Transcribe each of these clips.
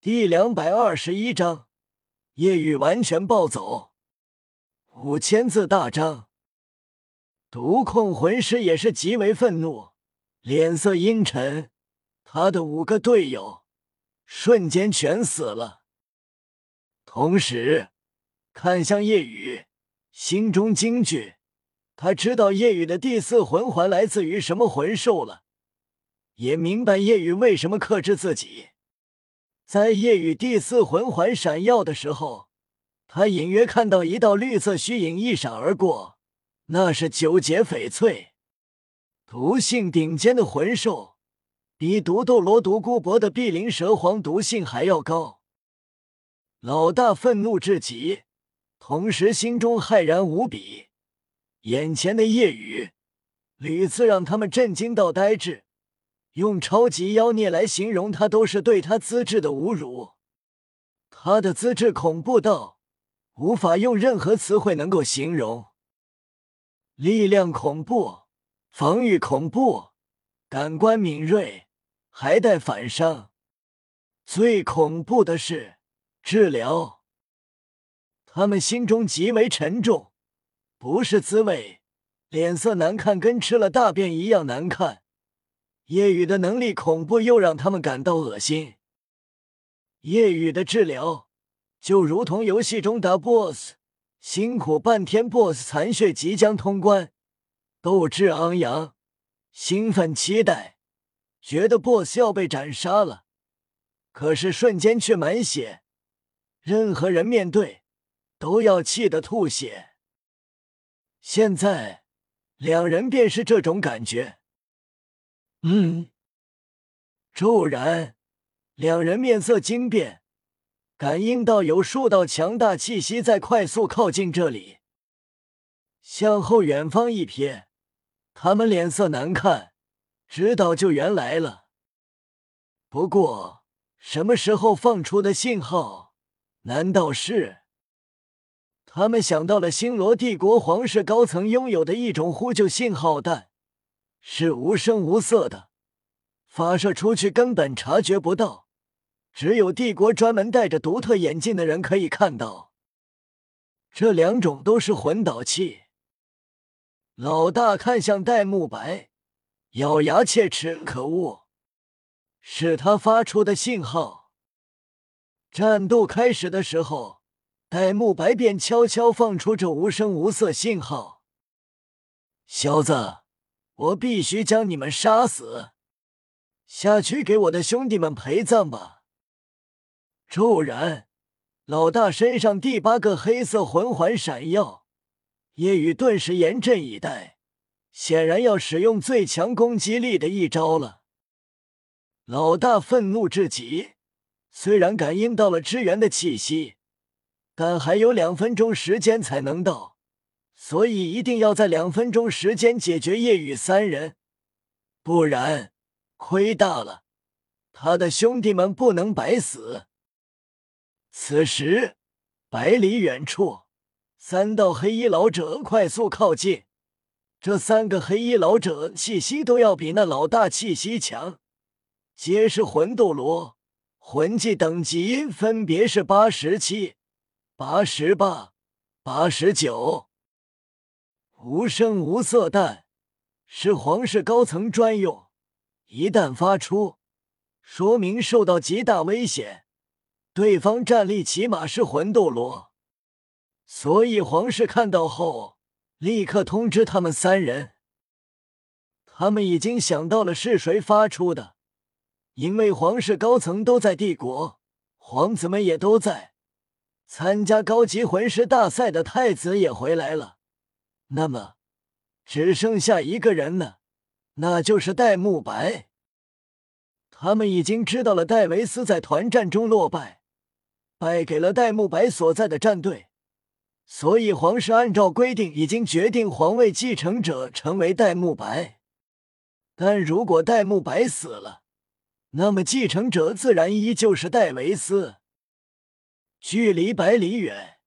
第两百二十一章，夜雨完全暴走，五千字大章。毒控魂师也是极为愤怒，脸色阴沉。他的五个队友瞬间全死了，同时看向夜雨，心中惊惧。他知道夜雨的第四魂环来自于什么魂兽了，也明白夜雨为什么克制自己。在夜雨第四魂环闪耀的时候，他隐约看到一道绿色虚影一闪而过，那是九节翡翠，毒性顶尖的魂兽，比毒斗罗独孤博的碧鳞蛇皇毒性还要高。老大愤怒至极，同时心中骇然无比。眼前的夜雨屡次让他们震惊到呆滞，用超级妖孽来形容他都是对他资质的侮辱。他的资质恐怖到无法用任何词汇能够形容，力量恐怖，防御恐怖，感官敏锐，还带反伤。最恐怖的是治疗，他们心中极为沉重。不是滋味，脸色难看，跟吃了大便一样难看。夜雨的能力恐怖，又让他们感到恶心。夜雨的治疗就如同游戏中打 BOSS，辛苦半天，BOSS 残血即将通关，斗志昂扬，兴奋期待，觉得 BOSS 要被斩杀了，可是瞬间却满血，任何人面对都要气得吐血。现在，两人便是这种感觉。嗯，骤然，两人面色惊变，感应到有数道强大气息在快速靠近这里。向后远方一瞥，他们脸色难看，知道救援来了。不过，什么时候放出的信号？难道是？他们想到了星罗帝国皇室高层拥有的一种呼救信号弹，是无声无色的，发射出去根本察觉不到，只有帝国专门戴着独特眼镜的人可以看到。这两种都是魂导器。老大看向戴沐白，咬牙切齿：“可恶，是他发出的信号。”战斗开始的时候。戴沐白便悄悄放出这无声无色信号：“小子，我必须将你们杀死，下去给我的兄弟们陪葬吧！”骤然，老大身上第八个黑色魂环闪耀，夜雨顿时严阵以待，显然要使用最强攻击力的一招了。老大愤怒至极，虽然感应到了支援的气息。但还有两分钟时间才能到，所以一定要在两分钟时间解决夜雨三人，不然亏大了。他的兄弟们不能白死。此时，百里远处，三道黑衣老者快速靠近。这三个黑衣老者气息都要比那老大气息强，皆是魂斗罗，魂技等级分别是八十七。八十八，八十九，无声无色弹是皇室高层专用，一旦发出，说明受到极大危险，对方战力起码是魂斗罗，所以皇室看到后立刻通知他们三人。他们已经想到了是谁发出的，因为皇室高层都在帝国，皇子们也都在。参加高级魂师大赛的太子也回来了，那么只剩下一个人了，那就是戴沐白。他们已经知道了戴维斯在团战中落败，败给了戴沐白所在的战队，所以皇室按照规定已经决定皇位继承者成为戴沐白。但如果戴沐白死了，那么继承者自然依旧是戴维斯。距离百里远，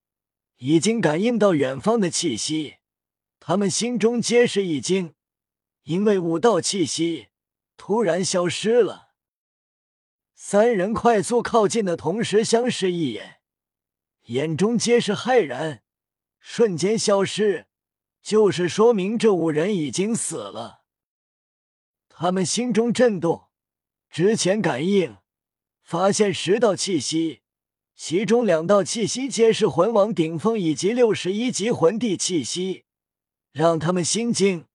已经感应到远方的气息，他们心中皆是一惊，因为五道气息突然消失了。三人快速靠近的同时相视一眼，眼中皆是骇然，瞬间消失，就是说明这五人已经死了。他们心中震动，之前感应发现十道气息，其中两道气息皆是魂王顶峰以及六十一级魂帝气息，让他们心惊。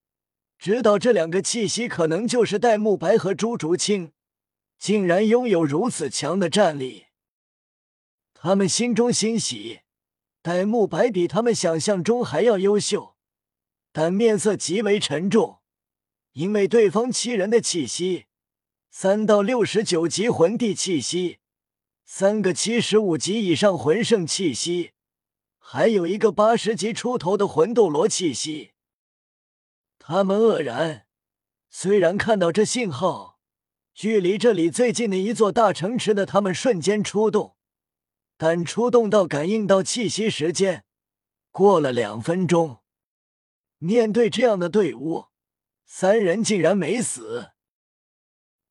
知道这两个气息可能就是戴沐白和朱竹清，竟然拥有如此强的战力，他们心中欣喜。戴沐白比他们想象中还要优秀，但面色极为沉重，因为对方七人的气息，三到六十九级魂帝气息，三个七十五级以上魂圣气息，还有一个八十级出头的魂斗罗气息。他们愕然，虽然看到这信号，距离这里最近的一座大城池的他们瞬间出动，但出动到感应到气息时间过了两分钟。面对这样的队伍，三人竟然没死。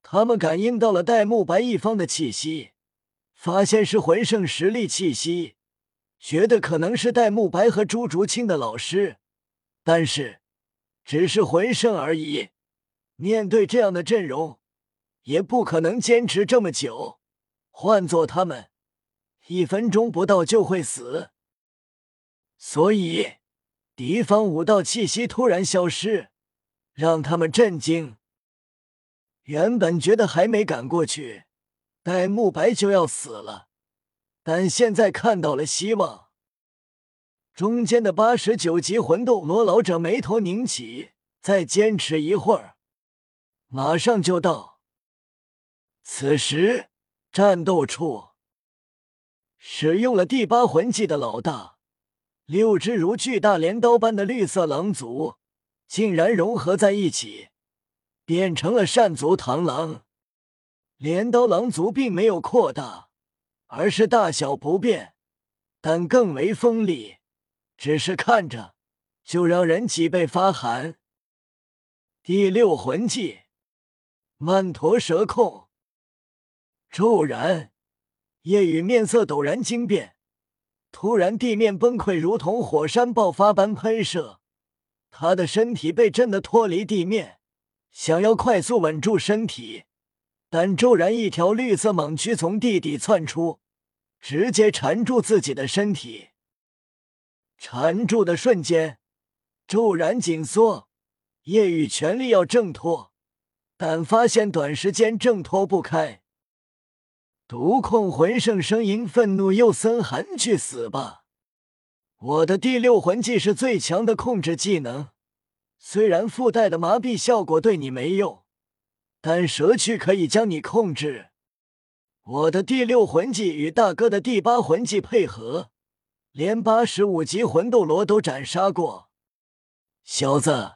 他们感应到了戴沐白一方的气息，发现是魂圣实力气息，觉得可能是戴沐白和朱竹清的老师，但是。只是魂圣而已，面对这样的阵容，也不可能坚持这么久。换做他们，一分钟不到就会死。所以，敌方武道气息突然消失，让他们震惊。原本觉得还没赶过去，戴沐白就要死了，但现在看到了希望。中间的八十九级魂斗罗老者眉头拧起，再坚持一会儿，马上就到。此时，战斗处使用了第八魂技的老大，六只如巨大镰刀般的绿色狼族，竟然融合在一起，变成了善族螳螂。镰刀狼族并没有扩大，而是大小不变，但更为锋利。只是看着就让人脊背发寒。第六魂技，曼陀蛇控。骤然，夜雨面色陡然惊变，突然地面崩溃，如同火山爆发般喷射，他的身体被震得脱离地面，想要快速稳住身体，但骤然一条绿色蟒蛆从地底窜出，直接缠住自己的身体。缠住的瞬间，骤然紧缩。夜雨全力要挣脱，但发现短时间挣脱不开。毒控魂圣声音愤怒又森寒：“去死吧！我的第六魂技是最强的控制技能，虽然附带的麻痹效果对你没用，但蛇躯可以将你控制。我的第六魂技与大哥的第八魂技配合。”连八十五级魂斗罗都斩杀过，小子，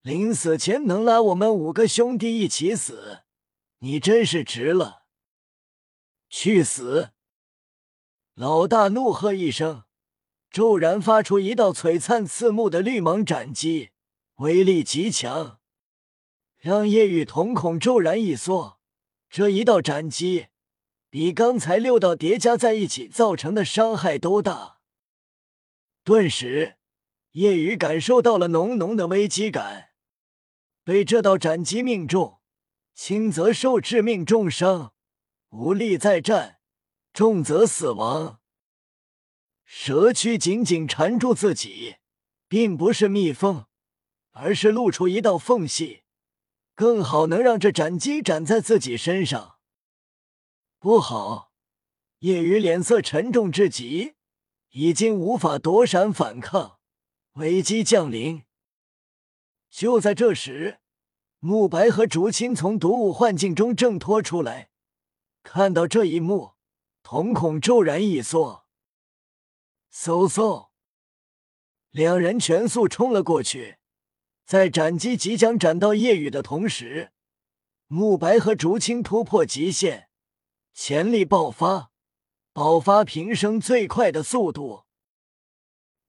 临死前能拉我们五个兄弟一起死，你真是值了！去死！老大怒喝一声，骤然发出一道璀璨刺目的绿芒斩击，威力极强，让夜雨瞳孔骤然一缩。这一道斩击比刚才六道叠加在一起造成的伤害都大。顿时，叶雨感受到了浓浓的危机感。被这道斩击命中，轻则受致命重伤，无力再战；重则死亡。蛇躯紧紧缠住自己，并不是密封，而是露出一道缝隙，更好能让这斩击斩在自己身上。不好！叶雨脸色沉重至极。已经无法躲闪反抗，危机降临。就在这时，慕白和竹青从毒雾幻境中挣脱出来，看到这一幕，瞳孔骤然一缩。嗖嗖，两人全速冲了过去，在斩击即将斩到夜雨的同时，慕白和竹青突破极限，潜力爆发。爆发平生最快的速度，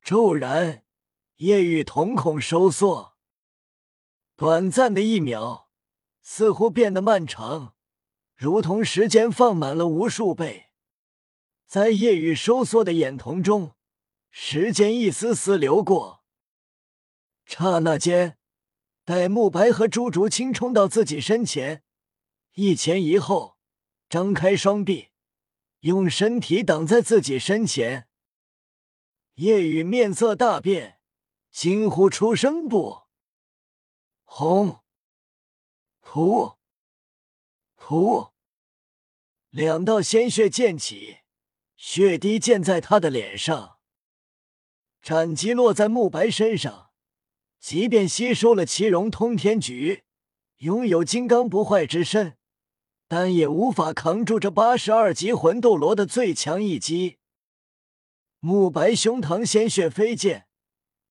骤然，夜雨瞳孔收缩，短暂的一秒，似乎变得漫长，如同时间放满了无数倍，在夜雨收缩的眼瞳中，时间一丝丝流过。刹那间，戴沐白和朱竹清冲到自己身前，一前一后，张开双臂，用身体挡在自己身前。夜雨面色大变，惊呼出声：“不！”轰！噗！噗！两道鲜血溅起，血滴溅在他的脸上。斩击落在慕白身上，即便吸收了奇荣通天局，拥有金刚不坏之身，但也无法扛住这八十二级魂斗罗的最强一击。慕白胸膛鲜血飞溅，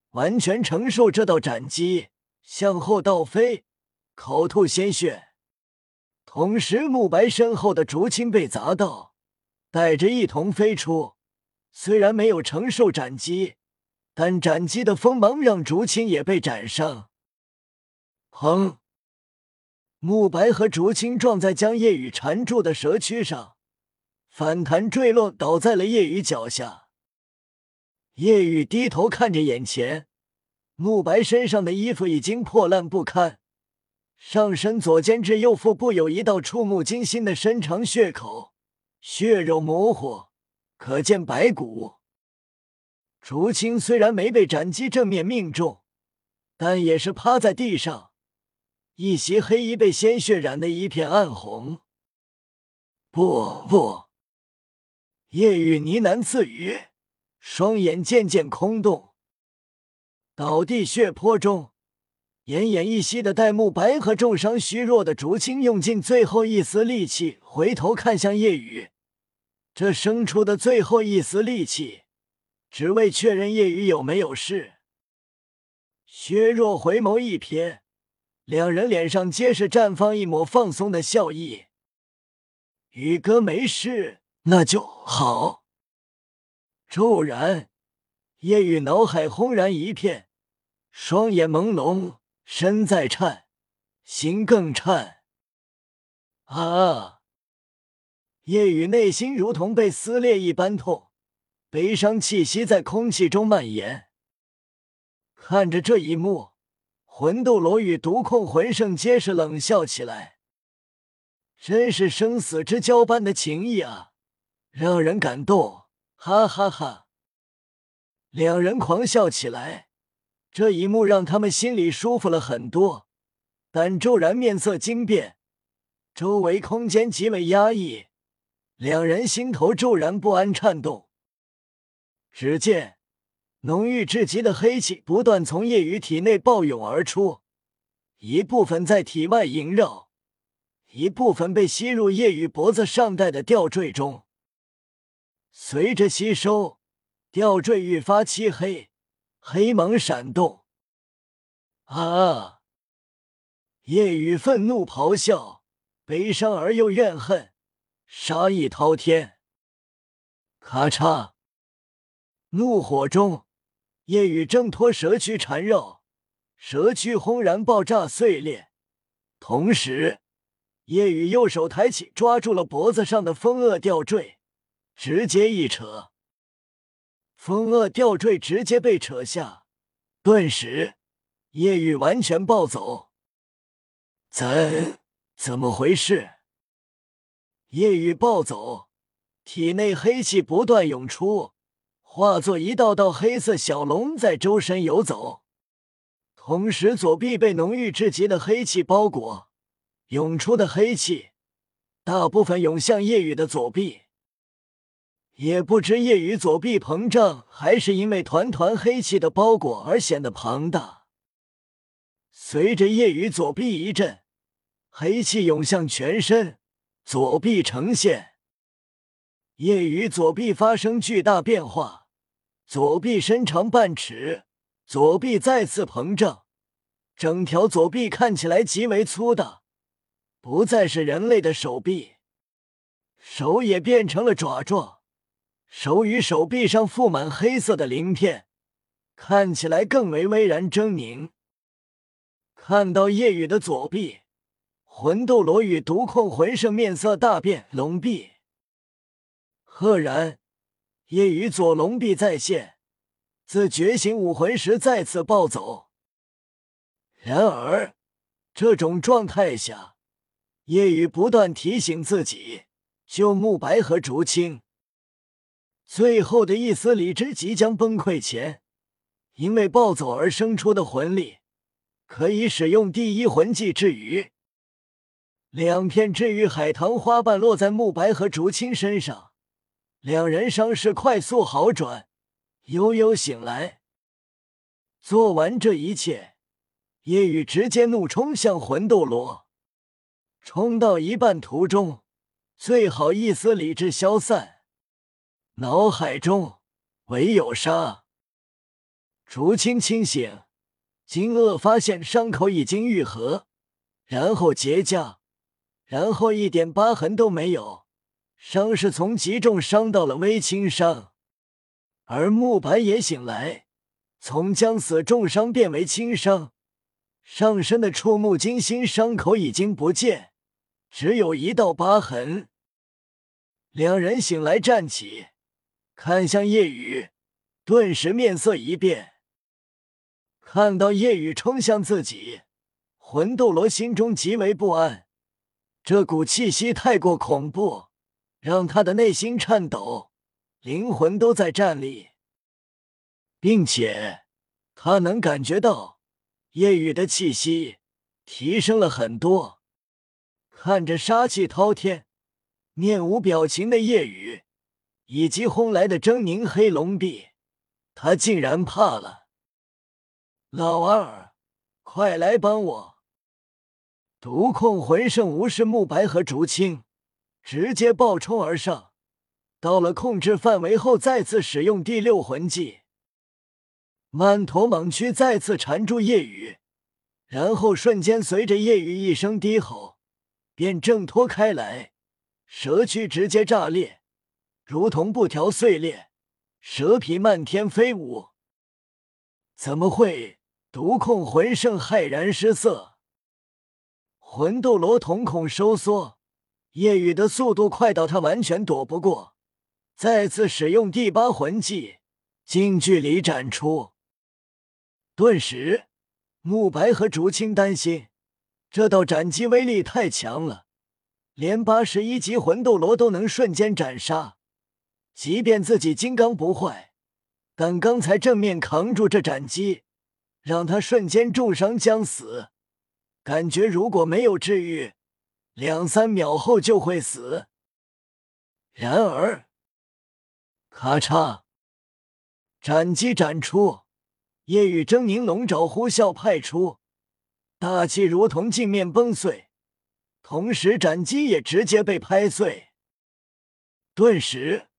完全承受这道斩击，向后倒飞，口吐鲜血。同时，慕白身后的竹青被砸到，带着一同飞出。虽然没有承受斩击，但斩击的锋芒让竹青也被斩伤。砰！慕白和竹青撞在将夜雨缠住的蛇躯上，反弹坠落，倒在了夜雨脚下。夜雨低头看着眼前，慕白身上的衣服已经破烂不堪。上身左肩至右腹部有一道触目惊心的深长血口，血肉模糊，可见白骨。竹青虽然没被斩击正面命中，但也是趴在地上，一袭黑衣被鲜血染得一片暗红。不不，夜雨呢喃自语，双眼渐渐空洞，倒地血泊中。奄奄一息的戴沐白和重伤虚弱的竹青用尽最后一丝力气，回头看向夜雨。这生出的最后一丝力气，只为确认夜雨有没有事。薛若回眸一瞥，两人脸上皆是绽放一抹放松的笑意。宇哥没事，那就好。骤然，夜雨脑海轰然一片，双眼朦胧。身在颤，心更颤。啊！夜雨内心如同被撕裂一般痛，悲伤气息在空气中蔓延。看着这一幕，魂斗罗与毒控魂圣皆是冷笑起来。真是生死之交般的情谊啊，让人感动！哈哈哈！两人狂笑起来。这一幕让他们心里舒服了很多，但骤然面色惊变，周围空间极为压抑，两人心头骤然不安颤动。只见浓郁至极的黑气不断从叶雨体内暴涌而出，一部分在体外萦绕，一部分被吸入叶雨脖子上戴的吊坠中。随着吸收，吊坠愈发漆黑。黑芒闪动，啊！夜雨愤怒咆哮，悲伤而又怨恨，杀意滔天。咔嚓！怒火中，夜雨挣脱蛇躯缠绕，蛇躯轰然爆炸碎裂。同时，夜雨右手抬起，抓住了脖子上的风恶吊坠，直接一扯。风恶吊坠直接被扯下，顿时夜雨完全暴走。怎怎么回事？夜雨暴走，体内黑气不断涌出，化作一道道黑色小龙在周身游走。同时，左臂被浓郁至极的黑气包裹，涌出的黑气大部分涌向夜雨的左臂。也不知夜雨左臂膨胀，还是因为团团黑气的包裹而显得庞大。随着夜雨左臂一震，黑气涌向全身，左臂呈现。夜雨左臂发生巨大变化，左臂身长半尺，左臂再次膨胀，整条左臂看起来极为粗大，不再是人类的手臂，手也变成了爪状。手与手臂上覆满黑色的鳞片，看起来更为巍然狰狞。看到夜雨的左臂，魂斗罗与毒控魂圣面色大变，龙臂。赫然，夜雨左龙臂再现，自觉醒武魂时再次暴走。然而，这种状态下，夜雨不断提醒自己救慕白和竹青。最后的一丝理智即将崩溃前，因为暴走而生出的魂力，可以使用第一魂技治愈。两片治愈海棠花瓣落在慕白和竹青身上，两人伤势快速好转，悠悠醒来。做完这一切，夜雨直接怒冲向魂斗罗，冲到一半途中，最好一丝理智消散。脑海中唯有杀。竹青清醒，惊愕发现伤口已经愈合，然后结痂，然后一点疤痕都没有，伤势从极重伤到了微轻伤。而慕白也醒来，从将死重伤变为轻伤，上身的触目惊心伤口已经不见，只有一道疤痕。两人醒来站起。看向夜雨，顿时面色一变。看到夜雨冲向自己，魂斗罗心中极为不安。这股气息太过恐怖，让他的内心颤抖，灵魂都在颤栗，并且他能感觉到夜雨的气息提升了很多。看着杀气滔天、面无表情的夜雨。以及轰来的狰狞黑龙臂，他竟然怕了。老二，快来帮我！毒控魂圣无视慕白和竹青，直接暴冲而上。到了控制范围后，再次使用第六魂技。曼陀猛躯再次缠住夜雨，然后瞬间随着夜雨一声低吼，便挣脱开来，蛇躯直接炸裂。如同布条碎裂，蛇皮漫天飞舞。怎么会？毒控魂圣骇然失色。魂斗罗瞳孔收缩，夜雨的速度快到他完全躲不过。再次使用第八魂技，近距离斩出。顿时，慕白和竹青担心，这道斩击威力太强了，连八十一级魂斗罗都能瞬间斩杀。即便自己金刚不坏，但刚才正面扛住这斩击，让他瞬间重伤将死。感觉如果没有治愈，两三秒后就会死。然而，咔嚓，斩击斩出，夜雨狰狞龙爪呼啸派出，大气如同镜面崩碎，同时斩击也直接被拍碎。顿时。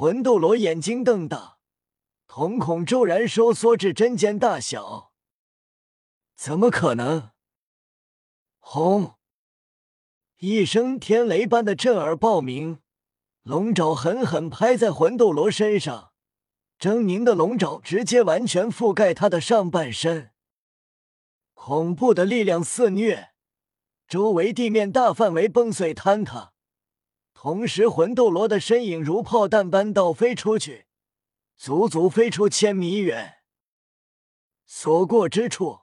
魂斗罗眼睛瞪大，瞳孔骤然收缩至针尖大小。怎么可能？轰！一声天雷般的震耳爆鸣，龙爪狠狠拍在魂斗罗身上，狰狞的龙爪直接完全覆盖他的上半身。恐怖的力量肆虐，周围地面大范围崩碎坍塌。同时，魂斗罗的身影如炮弹般倒飞出去，足足飞出千米远。所过之处，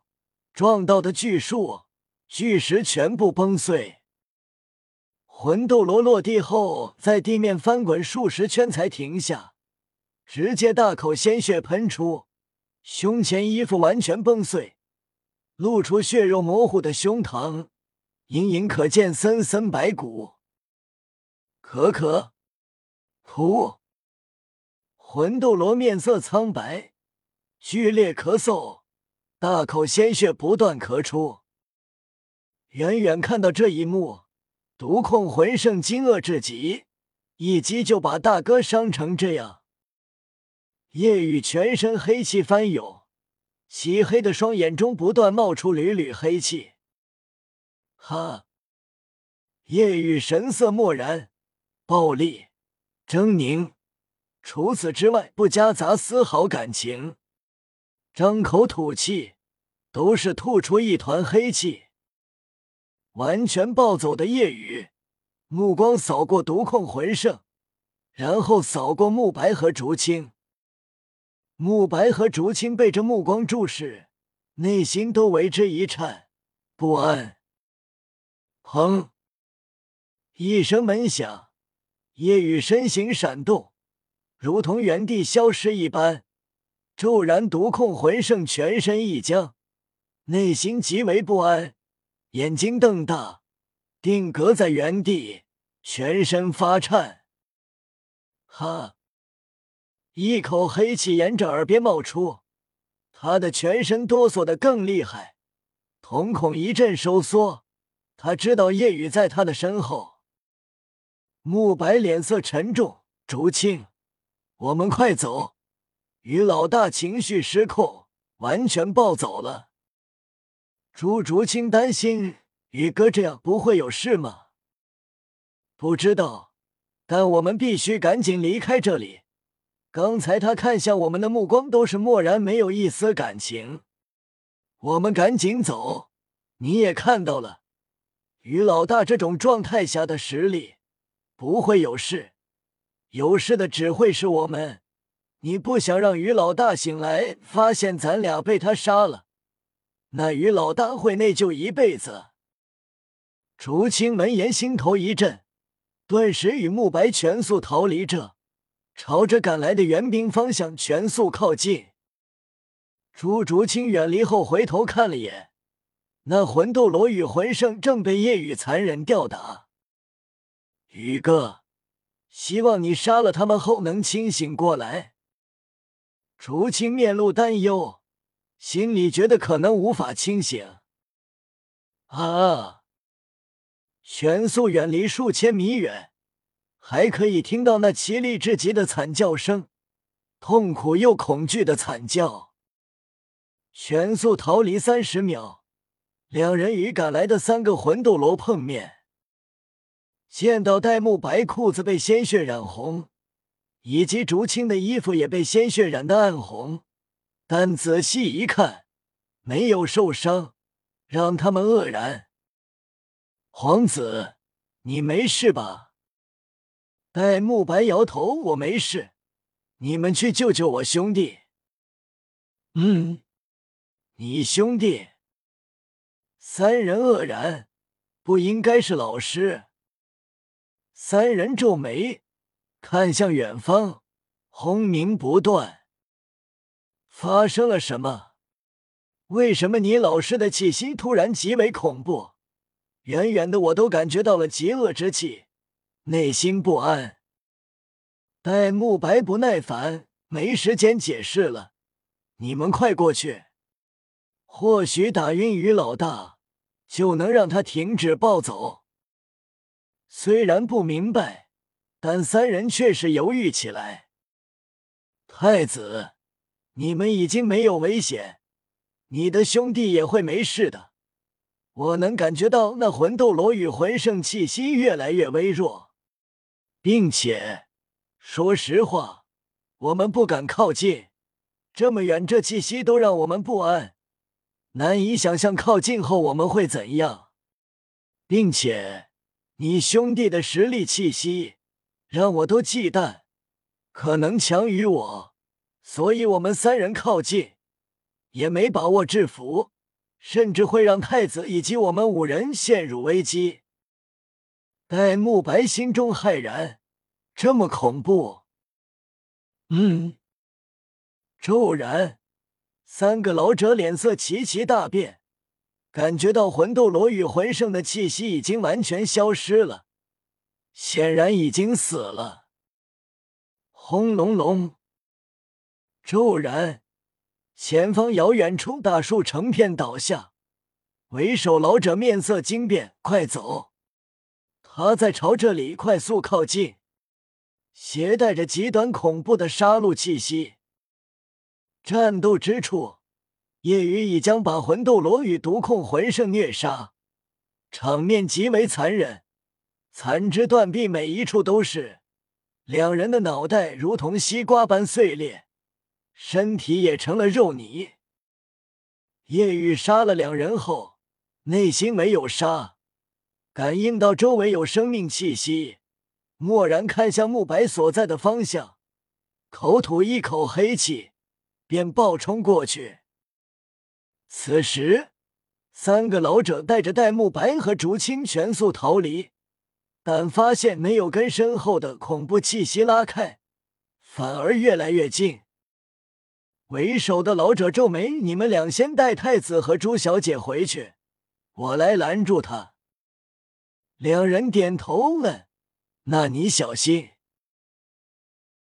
撞到的巨树、巨石全部崩碎。魂斗罗落地后，在地面翻滚数十圈才停下，直接大口鲜血喷出，胸前衣服完全崩碎，露出血肉模糊的胸膛，隐隐可见森森白骨。可可，噗！魂斗罗面色苍白，剧烈咳嗽，大口鲜血不断咳出。远远看到这一幕，毒控魂圣惊愕至极，一击就把大哥伤成这样。夜雨全身黑气翻涌，漆黑的双眼中不断冒出缕缕黑气。哈！夜雨神色漠然。暴力、狰狞，除此之外不夹杂丝毫感情。张口吐气，都是吐出一团黑气。完全暴走的夜雨，目光扫过毒控魂圣，然后扫过慕白和竹青。慕白和竹青被这目光注视，内心都为之一颤，不安。砰！一声闷响，夜雨身形闪动，如同原地消失一般。骤然，毒控魂圣全身一僵，内心极为不安，眼睛瞪大，定格在原地，全身发颤。哈！一口黑气沿着耳边冒出，他的全身哆嗦的更厉害，瞳孔一阵收缩。他知道夜雨在他的身后。慕白脸色沉重，竹青，我们快走。于老大情绪失控，完全暴走了。朱竹清担心宇哥这样不会有事吗？不知道，但我们必须赶紧离开这里。刚才他看向我们的目光都是漠然，没有一丝感情。我们赶紧走。你也看到了，于老大这种状态下的实力，不会有事，有事的只会是我们。你不想让于老大醒来，发现咱俩被他杀了，那于老大会内疚一辈子。竹青闻言心头一震，顿时与慕白全速逃离这，朝着赶来的援兵方向全速靠近。朱竹清远离后回头看了眼，那魂斗罗与魂圣正被夜雨残忍吊打。宇哥，希望你杀了他们后能清醒过来。竹青面露担忧，心里觉得可能无法清醒。啊！全速远离数千米远，还可以听到那凄厉至极的惨叫声，痛苦又恐惧的惨叫。全速逃离三十秒，两人与赶来的三个魂斗罗碰面，见到戴沐白裤子被鲜血染红。以及竹青的衣服也被鲜血染得暗红，但仔细一看，没有受伤，让他们愕然。皇子，你没事吧？戴沐白摇头：“我没事。”你们去救救我兄弟。嗯，你兄弟？三人愕然，不应该是老师。三人皱眉。看向远方，轰鸣不断。发生了什么？为什么你老师的气息突然极为恐怖？远远的我都感觉到了极恶之气，内心不安。戴沐白不耐烦，没时间解释了，你们快过去，或许打晕于老大，就能让他停止暴走。虽然不明白。但三人却是犹豫起来。太子，你们已经没有危险，你的兄弟也会没事的。我能感觉到那魂斗罗与魂圣气息越来越微弱，并且，说实话，我们不敢靠近，这么远，这气息都让我们不安，难以想象靠近后我们会怎样。并且，你兄弟的实力气息。让我都忌惮，可能强于我，所以我们三人靠近，也没把握制服，甚至会让太子以及我们五人陷入危机。戴沐白心中骇然，这么恐怖？嗯。骤然，三个老者脸色齐齐大变，感觉到魂斗罗与魂圣的气息已经完全消失了。显然已经死了。轰隆隆！骤然，前方遥远处大树成片倒下，为首老者面色惊变：“快走！”他在朝这里快速靠近，携带着极端恐怖的杀戮气息。战斗之处，夜雨已将把魂斗罗与毒控魂圣虐杀，场面极为残忍。残肢断臂，每一处都是。两人的脑袋如同西瓜般碎裂，身体也成了肉泥。叶雨杀了两人后，内心没有杀，感应到周围有生命气息，蓦然看向慕白所在的方向，口吐一口黑气，便暴冲过去。此时，三个老者带着戴沐白和竹青全速逃离，但发现没有跟身后的恐怖气息拉开，反而越来越近。为首的老者皱眉：“你们俩先带太子和朱小姐回去，我来拦住他。”两人点头问：“那你小心。”